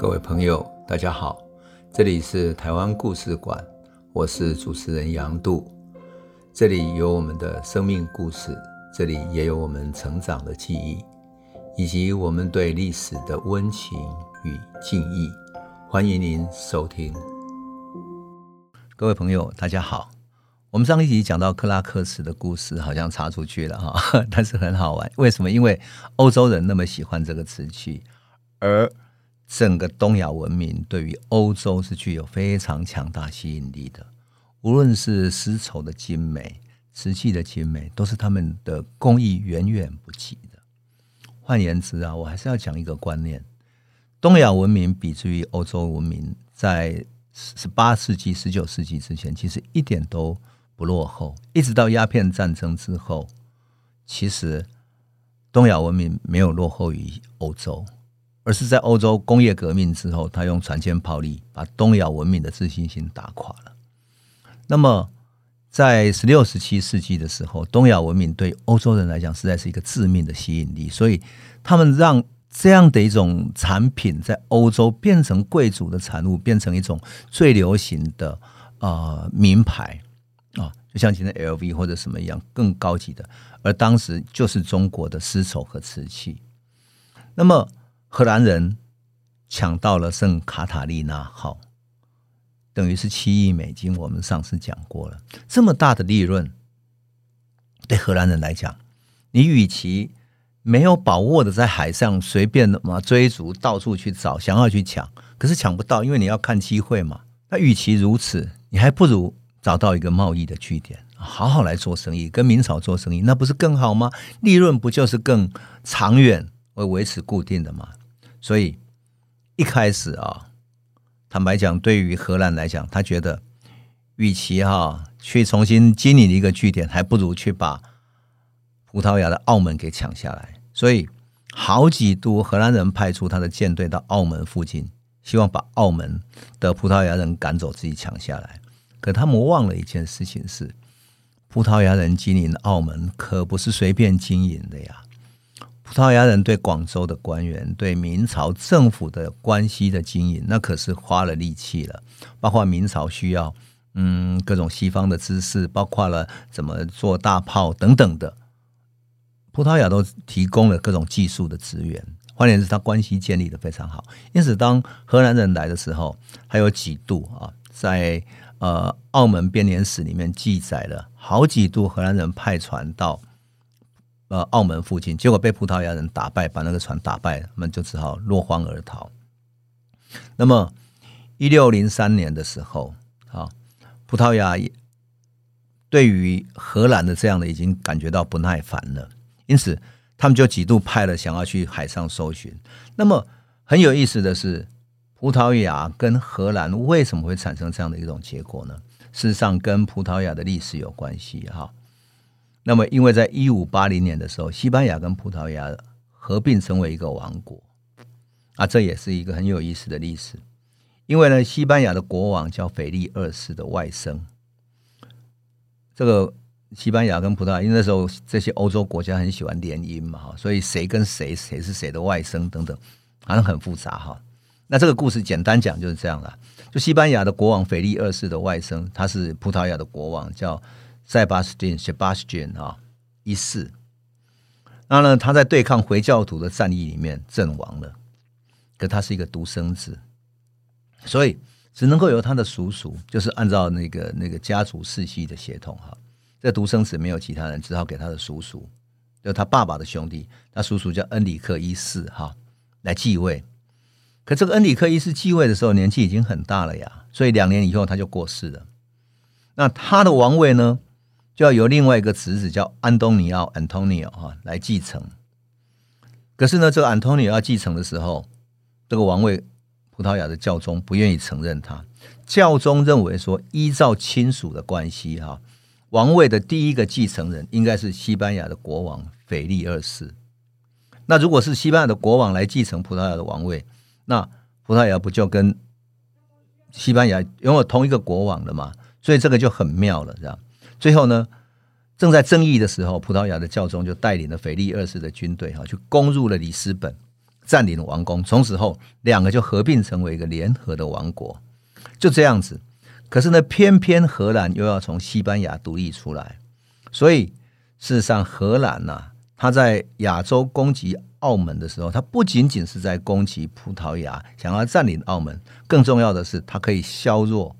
各位朋友，大家好，这里是台湾故事馆，我是主持人杨度，这里有我们的生命故事，这里也有我们成长的记忆，以及我们对历史的温情与敬意。欢迎您收听。各位朋友，大家好。我们上一集讲到克拉克斯的故事，好像插出去了哈，但是很好玩。为什么？因为欧洲人那么喜欢这个瓷器，而整个东亚文明对于欧洲是具有非常强大吸引力的，无论是丝绸的精美、瓷器的精美，都是他们的工艺远远不及的。换言之啊，我还是要讲一个观念：东亚文明比之于欧洲文明，在十八世纪、十九世纪之前，其实一点都不落后。一直到鸦片战争之后，其实东亚文明没有落后于欧洲。而是在欧洲工业革命之后，他用船坚炮利把东亚文明的自信心打垮了。那么，在十六、十七世纪的时候，东亚文明对欧洲人来讲实在是一个致命的吸引力，所以他们让这样的一种产品在欧洲变成贵族的产物，变成一种最流行的啊、呃、名牌啊，就像今天 LV 或者什么一样更高级的。而当时就是中国的丝绸和瓷器。那么。荷兰人抢到了圣卡塔利娜号，等于是七亿美金。我们上次讲过了，这么大的利润，对荷兰人来讲，你与其没有把握的在海上随便的嘛追逐，到处去找，想要去抢，可是抢不到，因为你要看机会嘛。那与其如此，你还不如找到一个贸易的据点，好好来做生意，跟明朝做生意，那不是更好吗？利润不就是更长远，会维持固定的吗？所以一开始啊，坦白讲，对于荷兰来讲，他觉得，与其哈去重新经营一个据点，还不如去把葡萄牙的澳门给抢下来。所以好几度荷兰人派出他的舰队到澳门附近，希望把澳门的葡萄牙人赶走，自己抢下来。可他们忘了一件事情是，葡萄牙人经营澳门可不是随便经营的呀。葡萄牙人对广州的官员、对明朝政府的关系的经营，那可是花了力气了。包括明朝需要，嗯，各种西方的知识，包括了怎么做大炮等等的，葡萄牙都提供了各种技术的资源。换言之，他关系建立的非常好。因此，当荷兰人来的时候，还有几度啊，在呃澳门编年史里面记载了好几度荷兰人派船到。呃，澳门附近，结果被葡萄牙人打败，把那个船打败了，他们就只好落荒而逃。那么，一六零三年的时候，啊，葡萄牙对于荷兰的这样的已经感觉到不耐烦了，因此他们就几度派了想要去海上搜寻。那么很有意思的是，葡萄牙跟荷兰为什么会产生这样的一种结果呢？事实上，跟葡萄牙的历史有关系，哈。那么，因为在一五八零年的时候，西班牙跟葡萄牙合并成为一个王国，啊，这也是一个很有意思的历史。因为呢，西班牙的国王叫腓力二世的外甥，这个西班牙跟葡萄牙，因为那时候这些欧洲国家很喜欢联姻嘛，哈，所以谁跟谁，谁是谁的外甥等等，好像很复杂哈。那这个故事简单讲就是这样了，就西班牙的国王腓力二世的外甥，他是葡萄牙的国王，叫。塞巴斯汀 （Sebastian） 啊，一世，那呢，他在对抗回教徒的战役里面阵亡了。可他是一个独生子，所以只能够由他的叔叔，就是按照那个那个家族世系的血统哈。这独生子没有其他人，只好给他的叔叔，就他爸爸的兄弟，他叔叔叫恩里克一世哈，来继位。可这个恩里克一世继位的时候，年纪已经很大了呀，所以两年以后他就过世了。那他的王位呢？就要由另外一个侄子叫安东尼奥 （Antonio） 哈来继承。可是呢，这个安东尼奥要继承的时候，这个王位葡萄牙的教宗不愿意承认他。教宗认为说，依照亲属的关系哈，王位的第一个继承人应该是西班牙的国王腓力二世。那如果是西班牙的国王来继承葡萄牙的王位，那葡萄牙不就跟西班牙拥有同一个国王了吗？所以这个就很妙了，这样。最后呢，正在争议的时候，葡萄牙的教宗就带领了腓力二世的军队哈，去攻入了里斯本，占领了王宫，从此后两个就合并成为一个联合的王国，就这样子。可是呢，偏偏荷兰又要从西班牙独立出来，所以事实上荷兰呢、啊，他在亚洲攻击澳门的时候，他不仅仅是在攻击葡萄牙，想要占领澳门，更重要的是，他可以削弱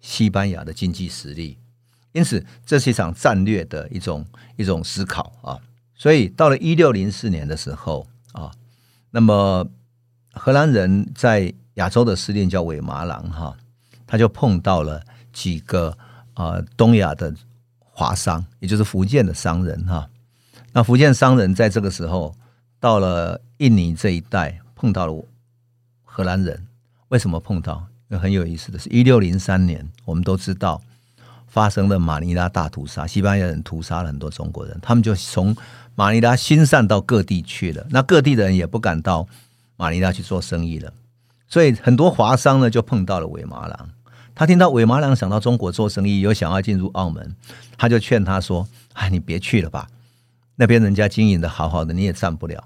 西班牙的经济实力。因此，这是一场战略的一种一种思考啊。所以到了一六零四年的时候啊，那么荷兰人在亚洲的司令叫韦马郎哈，他就碰到了几个啊东亚的华商，也就是福建的商人哈。那福建商人在这个时候到了印尼这一带碰到了荷兰人，为什么碰到？很有意思的是，一六零三年我们都知道发生了马尼拉大屠杀，西班牙人屠杀了很多中国人，他们就从马尼拉分散到各地去了，那各地的人也不敢到马尼拉去做生意了，所以很多华商呢就碰到了韦马郎。他听到韦马郎想到中国做生意，有想要进入澳门，他就劝他说：“哎，你别去了吧，那边人家经营的好好的，你也占不了。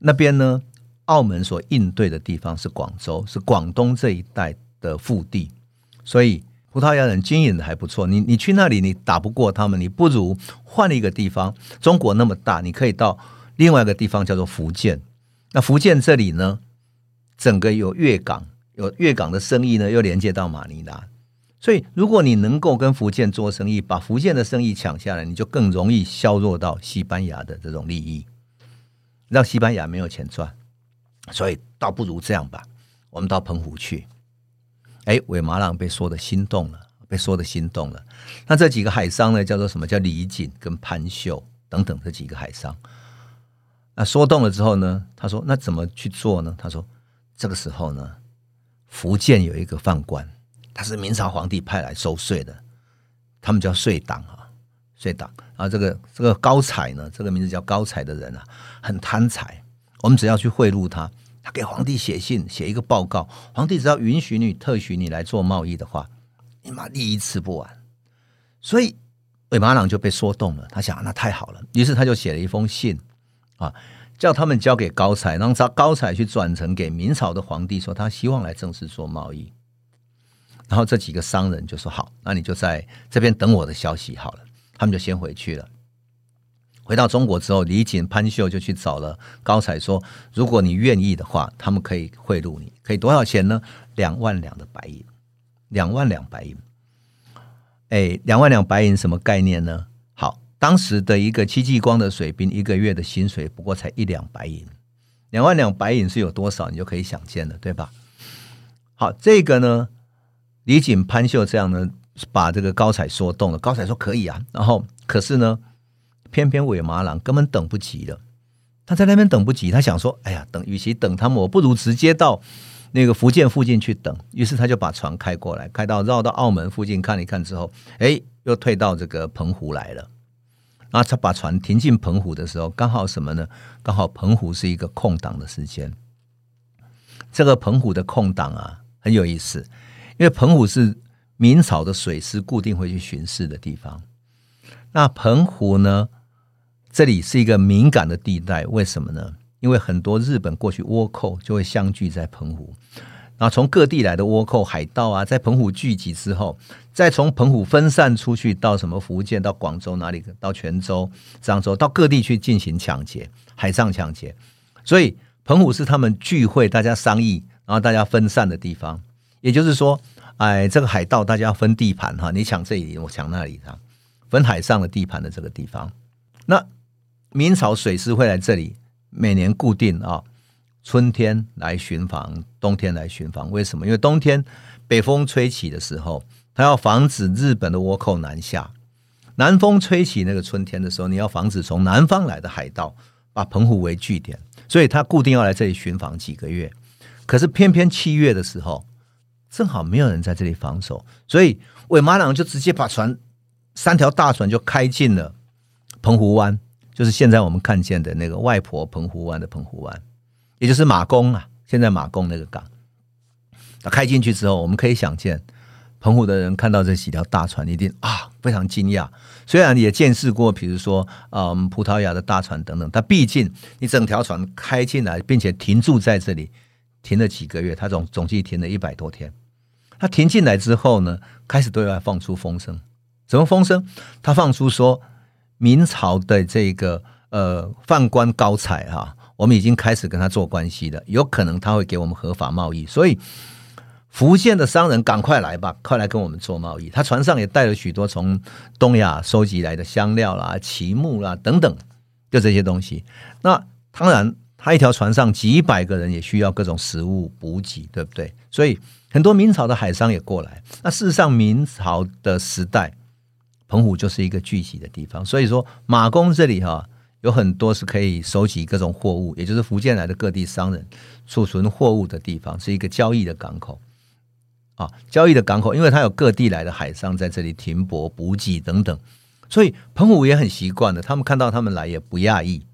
那边呢，澳门所应对的地方是广州，是广东这一带的腹地，所以。”葡萄牙人经营的还不错，你你去那里你打不过他们，你不如换一个地方。中国那么大，你可以到另外一个地方叫做福建。那福建这里呢，整个有粤港，有粤港的生意呢，又连接到马尼拉。所以，如果你能够跟福建做生意，把福建的生意抢下来，你就更容易削弱到西班牙的这种利益，让西班牙没有钱赚。所以，倒不如这样吧，我们到澎湖去。哎，韦马郎被说的心动了，被说的心动了。那这几个海商呢，叫做什么？叫李锦跟潘秀等等这几个海商。那说动了之后呢，他说：“那怎么去做呢？”他说：“这个时候呢，福建有一个犯官，他是明朝皇帝派来收税的，他们叫税党啊，税党啊。这个这个高采呢，这个名字叫高采的人啊，很贪财。我们只要去贿赂他。”他给皇帝写信，写一个报告。皇帝只要允许你、特许你来做贸易的话，你妈利益吃不完。所以韦马郎就被说动了。他想，那太好了，于是他就写了一封信啊，叫他们交给高才，让高才去转呈给明朝的皇帝，说他希望来正式做贸易。然后这几个商人就说：“好，那你就在这边等我的消息好了。”他们就先回去了。回到中国之后，李锦、潘秀就去找了高采，说：“如果你愿意的话，他们可以贿赂你，可以多少钱呢？两万两的白银，两万两白银。哎，两万两白银什么概念呢？好，当时的一个戚继光的水兵一个月的薪水不过才一两白银，两万两白银是有多少，你就可以想见了，对吧？好，这个呢，李锦、潘秀这样呢，把这个高采说动了。高采说可以啊，然后可是呢？偏偏韦马郎根本等不及了，他在那边等不及，他想说：“哎呀，等与其等他们，我不如直接到那个福建附近去等。”于是他就把船开过来，开到绕到澳门附近看一看之后，哎，又退到这个澎湖来了。然后他把船停进澎湖的时候，刚好什么呢？刚好澎湖是一个空档的时间。这个澎湖的空档啊，很有意思，因为澎湖是明朝的水师固定会去巡视的地方。那澎湖呢？这里是一个敏感的地带，为什么呢？因为很多日本过去倭寇就会相聚在澎湖，然后从各地来的倭寇、海盗啊，在澎湖聚集之后，再从澎湖分散出去到什么福建、到广州哪里、到泉州、漳州，到各地去进行抢劫、海上抢劫。所以澎湖是他们聚会、大家商议，然后大家分散的地方。也就是说，哎，这个海盗大家分地盘哈，你抢这里，我抢那里，分海上的地盘的这个地方，那。明朝水师会来这里，每年固定啊，春天来巡防，冬天来巡防。为什么？因为冬天北风吹起的时候，他要防止日本的倭寇南下；南风吹起那个春天的时候，你要防止从南方来的海盗把澎湖为据点，所以他固定要来这里巡防几个月。可是偏偏七月的时候，正好没有人在这里防守，所以韦马朗就直接把船三条大船就开进了澎湖湾。就是现在我们看见的那个外婆澎湖湾的澎湖湾，也就是马公啊，现在马公那个港。那开进去之后，我们可以想见，澎湖的人看到这几条大船，一定啊，非常惊讶。虽然也见识过，比如说，嗯，葡萄牙的大船等等，但毕竟你整条船开进来，并且停住在这里，停了几个月，他总总计停了一百多天。他停进来之后呢，开始对外放出风声，什么风声？他放出说，明朝的这个呃宦官高才哈、我们已经开始跟他做关系了，有可能他会给我们合法贸易，所以。福建的商人，赶快来吧，快来跟我们做贸易。他船上也带了许多从东亚收集来的香料啦、漆木啦等等，就这些东西。那当然，他一条船上几百个人也需要各种食物补给，对不对？所以很多明朝的海商也过来。那事实上，明朝的时代，澎湖就是一个聚集的地方。所以说，马公这里哈有很多是可以收集各种货物，也就是福建来的各地商人储存货物的地方，是一个交易的港口。啊，交易的港口，因为它有各地来的海商在这里停泊补给等等，所以澎湖也很习惯的。他们看到他们来也不讶异，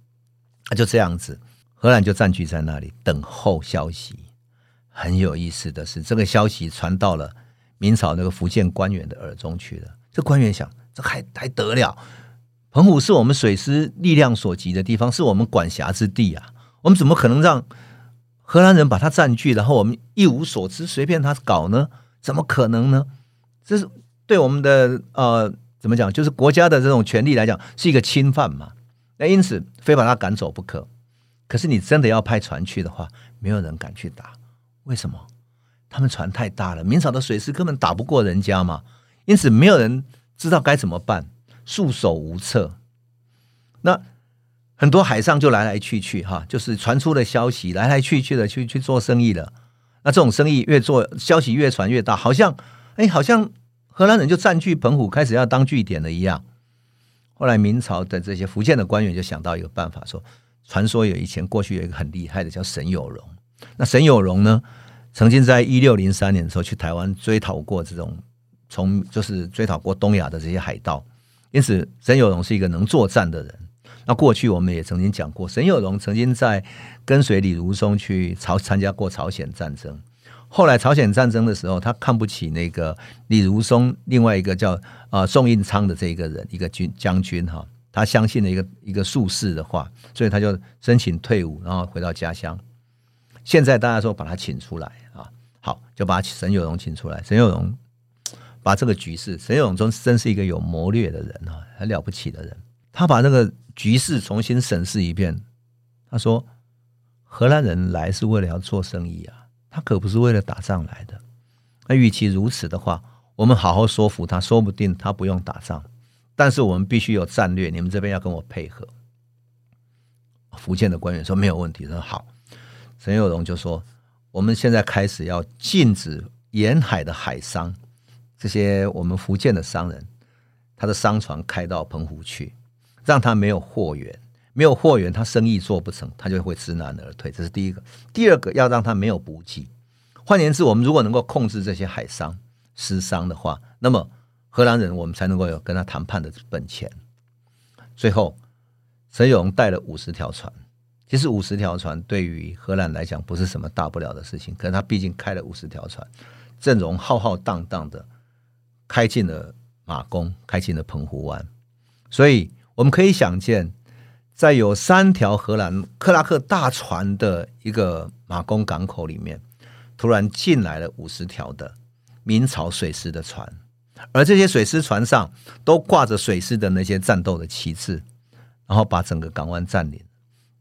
啊，就这样子，荷兰就占据在那里等候消息。很有意思的是，这个消息传到了明朝那个福建官员的耳中去了。这官员想，这还还得了？澎湖是我们水师力量所及的地方，是我们管辖之地啊，我们怎么可能让？荷兰人把它占据，然后我们一无所知，随便他搞呢？怎么可能呢？这是对我们的呃，怎么讲？就是国家的这种权利来讲，是一个侵犯嘛。那因此，非把他赶走不可。可是你真的要派船去的话，没有人敢去打。为什么？他们船太大了，明朝的水师根本打不过人家嘛。因此，没有人知道该怎么办，束手无策。那。很多海上就来来去去，哈，就是传出了消息，来来去去的去去做生意了。那这种生意越做，消息越传越大，好像，哎，好像荷兰人就占据澎湖，开始要当据点了一样。后来明朝的这些福建的官员就想到一个办法，说，传说有以前过去有一个很厉害的叫沈有容。那沈有容呢，曾经在一六零三年的时候去台湾追讨过这种从就是追讨过东亚的这些海盗，因此沈有容是一个能作战的人。那过去我们也曾经讲过，沈有容曾经在跟随李如松去朝参加过朝鲜战争。后来朝鲜战争的时候，他看不起那个李如松，另外一个叫啊宋应昌的这一个人，一个军将军哈，他相信了一个一个术士的话，所以他就申请退伍，然后回到家乡。现在大家说把他请出来啊，好，就把沈有容请出来。沈有容把这个局势，沈永忠真是一个有谋略的人啊，很了不起的人。他把那个局势重新审视一遍。他说：“荷兰人来是为了要做生意啊，他可不是为了打仗来的。那与其如此的话，我们好好说服他，说不定他不用打仗。但是我们必须有战略，你们这边要跟我配合。”福建的官员说：“没有问题。”说：“好。”沈有荣就说：“我们现在开始要禁止沿海的海商，这些我们福建的商人，他的商船开到澎湖去。”让他没有货源，没有货源，他生意做不成，他就会知难而退。这是第一个。第二个，要让他没有补给。换言之，我们如果能够控制这些海商、私商的话，那么荷兰人我们才能够有跟他谈判的本钱。最后，沈永带了五十条船。其实五十条船对于荷兰来讲不是什么大不了的事情，可是他毕竟开了五十条船，阵容浩浩荡荡的，开进了马公，开进了澎湖湾，所以。我们可以想见，在有三条荷兰克拉克大船的一个马公港口里面，突然进来了五十条的明朝水师的船，而这些水师船上都挂着水师的那些战斗的旗帜，然后把整个港湾占领。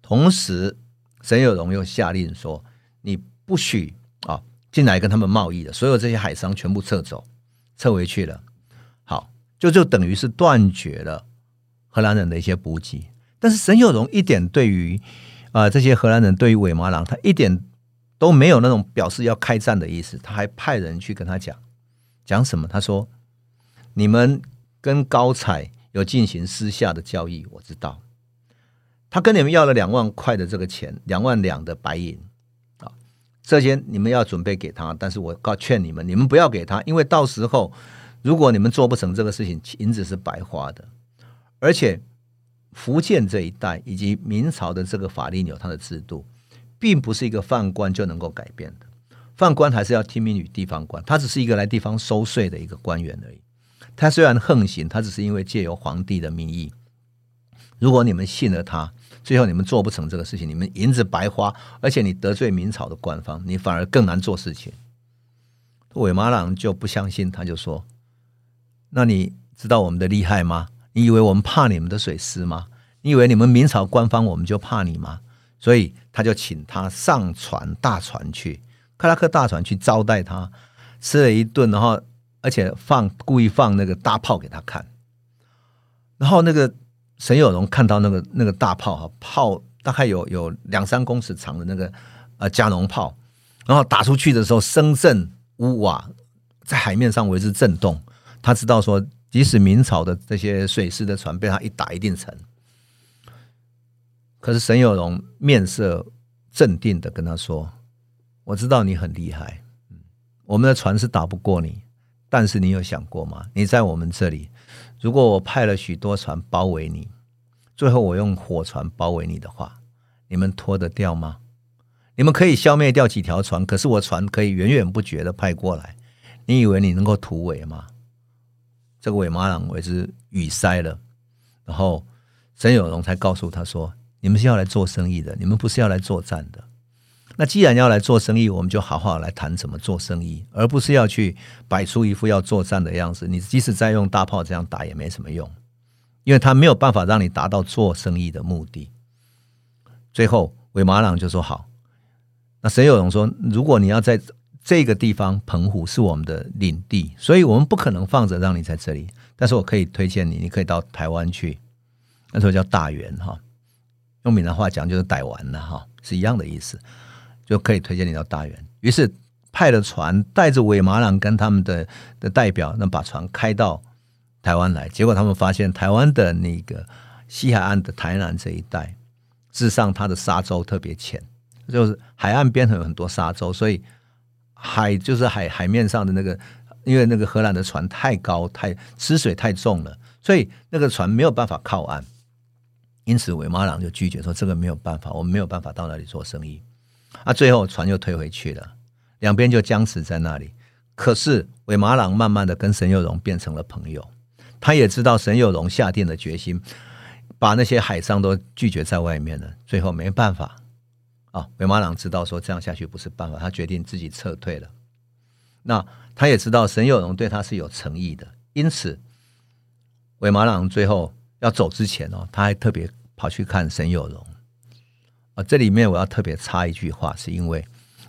同时，沈有容又下令说：“你不许啊进来跟他们贸易的，所有这些海商全部撤走，撤回去了。”好，就就等于是断绝了。荷兰人的一些补给，但是沈有容一点对于啊、这些荷兰人对于伪马郎，他一点都没有那种表示要开战的意思，他还派人去跟他讲讲什么？他说：“你们跟高彩有进行私下的交易，我知道。他跟你们要了两万块的这个钱，两万两的白银，这些你们要准备给他，但是我告劝你们，你们不要给他，因为到时候如果你们做不成这个事情，银子是白花的。”而且，福建这一带以及明朝的这个法令有它的制度，并不是一个犯官就能够改变的。犯官还是要听命于地方官，他只是一个来地方收税的一个官员而已。他虽然横行，他只是因为借由皇帝的名义。如果你们信了他，最后你们做不成这个事情，你们银子白花，而且你得罪明朝的官方，你反而更难做事情。韦马郎就不相信，他就说：“那你知道我们的厉害吗？你以为我们怕你们的水师吗？你以为你们明朝官方我们就怕你吗？”所以他就请他上船大船去，克拉克大船去招待他，吃了一顿，然后而且放故意放那个大炮给他看，然后那个。沈有容看到那个那个大炮哈，炮大概有有两三公尺长的那个呃加农炮，然后打出去的时候声震屋瓦，在海面上为之震动。他知道说，即使明朝的这些水师的船被他一打一定沉。可是沈有容面色镇定的跟他说：“我知道你很厉害，我们的船是打不过你，但是你有想过吗？你在我们这里。”如果我派了许多船包围你，最后我用火船包围你的话，你们拖得掉吗？你们可以消灭掉几条船，可是我船可以源源不绝的派过来，你以为你能够突围吗？这个韦马朗为之语塞了，然后沈有容才告诉他说：“你们是要来做生意的，你们不是要来作战的。”那既然要来做生意，我们就好好来谈怎么做生意，而不是要去摆出一副要作战的样子。你即使再用大炮这样打也没什么用，因为他没有办法让你达到做生意的目的。最后，韦马朗就说：“好。”那沈有荣说：“如果你要在这个地方，澎湖是我们的领地，所以我们不可能放着让你在这里。但是我可以推荐你，你可以到台湾去，那时候叫大员哈，用闽南话讲就是逮完了哈，是一样的意思。”就可以推荐你到大员，于是派了船带着韦马朗跟他们的的代表，那把船开到台湾来。结果他们发现台湾的那个西海岸的台南这一带，事实上它的沙洲特别浅，就是海岸边有很多沙洲，所以海就是海海面上的那个，因为那个荷兰的船太高太吃水太重了，所以那个船没有办法靠岸。因此韦马朗就拒绝说：“这个没有办法，我们没有办法到那里做生意。”啊，最后船又退回去了，两边就僵持在那里。可是韦马朗慢慢的跟沈有容变成了朋友，他也知道沈有容下定了决心，把那些海商都拒绝在外面了。最后没办法，啊，韦马朗知道说这样下去不是办法，他决定自己撤退了。那他也知道沈有容对他是有诚意的，因此韦马朗最后要走之前哦，他还特别跑去看沈有容。啊，这里面我要特别插一句话，是因为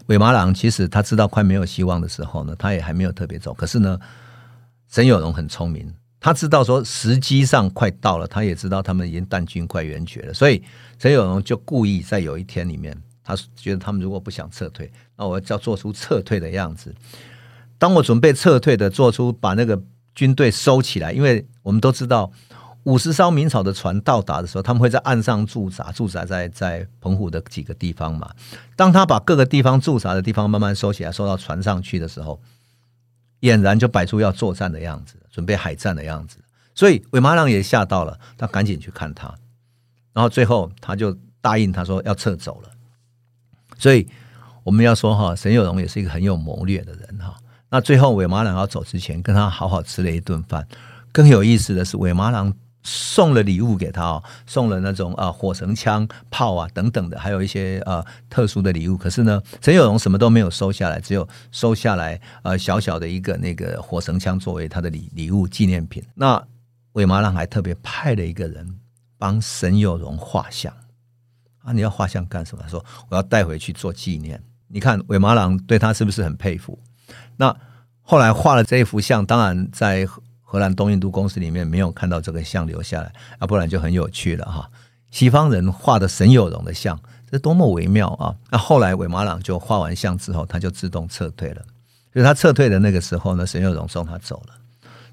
韦马郎其实他知道快没有希望的时候呢，他也还没有特别走。可是呢，沈有容很聪明，他知道说时机上快到了，他也知道他们已经弹尽快援绝了，所以沈有容就故意在有一天里面，他觉得他们如果不想撤退，那我要做出撤退的样子。当我准备撤退的，做出把那个军队收起来，因为我们都知道。五十艘明朝的船到达的时候，他们会在岸上驻扎，驻扎在在澎湖的几个地方嘛。当他把各个地方驻扎的地方慢慢收起来，收到船上去的时候，俨然就摆出要作战的样子，准备海战的样子。所以韦马郎也吓到了，他赶紧去看他，然后最后他就答应他说要撤走了。所以我们要说哈，沈有容也是一个很有谋略的人哈。那最后韦马郎要走之前，跟他好好吃了一顿饭。更有意思的是，韦马郎。送了礼物给他哦，送了那种啊火绳枪、炮啊等等的，还有一些呃特殊的礼物。可是呢，沈有容什么都没有收下来，只有收下来呃小小的一个那个火绳枪作为他的礼礼物纪念品。那韦马郎还特别派了一个人帮沈有容画像啊，你要画像干什么？说我要带回去做纪念。你看韦马郎对他是不是很佩服？那后来画了这一幅像，当然在。荷兰东印度公司里面没有看到这个像留下来，要不然就很有趣了哈。西方人画的沈有容的像，这多么微妙啊！那后来韦马朗就画完像之后，他就自动撤退了。所以他撤退的那个时候呢，沈有容送他走了。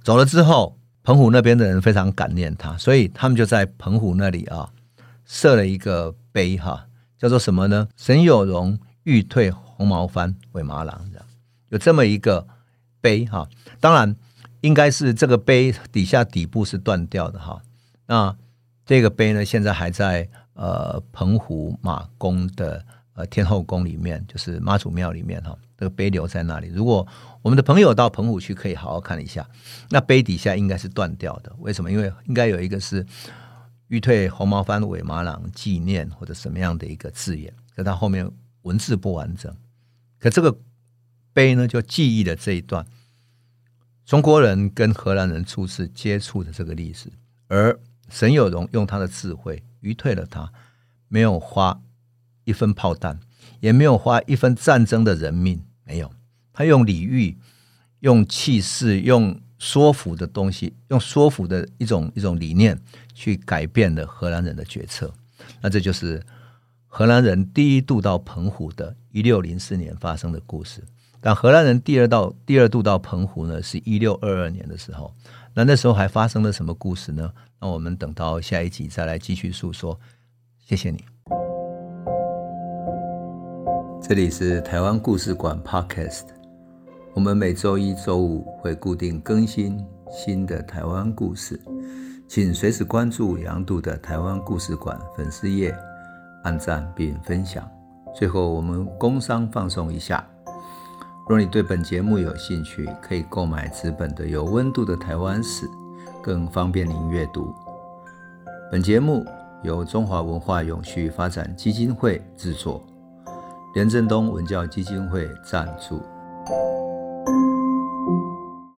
走了之后，澎湖那边的人非常感念他，所以他们就在澎湖那里啊设了一个碑哈，叫做什么呢？沈有容欲退红毛番韦马朗这样，有这么一个碑哈。当然。应该是这个碑底下底部是断掉的哈，那这个碑呢，现在还在呃澎湖马公的呃天后宫里面，就是妈祖庙里面哈，这个碑留在那里。如果我们的朋友到澎湖去，可以好好看一下。那碑底下应该是断掉的，为什么？因为应该有一个是玉退红毛番尾马郎纪念或者什么样的一个字眼，可它后面文字不完整。可这个碑呢，就记忆了这一段中国人跟荷兰人初次接触的这个历史，而沈有容用他的智慧愚退了他，没有花一分炮弹，也没有花一分战争的人命，没有。他用礼遇、用气势、用说服的东西，用说服的一种一种理念，去改变了荷兰人的决策。那这就是荷兰人第一度到澎湖的一六零四年发生的故事。但荷兰人第二到第二度到澎湖呢，是一六二二年的时候。那那时候还发生了什么故事呢？那我们等到下一集再来继续诉说。谢谢你。这里是台湾故事馆 Podcast，我们每周一、周五会固定更新新的台湾故事，请随时关注杨度的台湾故事馆粉丝页，按赞并分享。最后，我们工商放送一下。若你对本节目有兴趣，可以购买纸本的《有温度的台湾史》，更方便您阅读。本节目由中华文化永续发展基金会制作，连振东文教基金会赞助。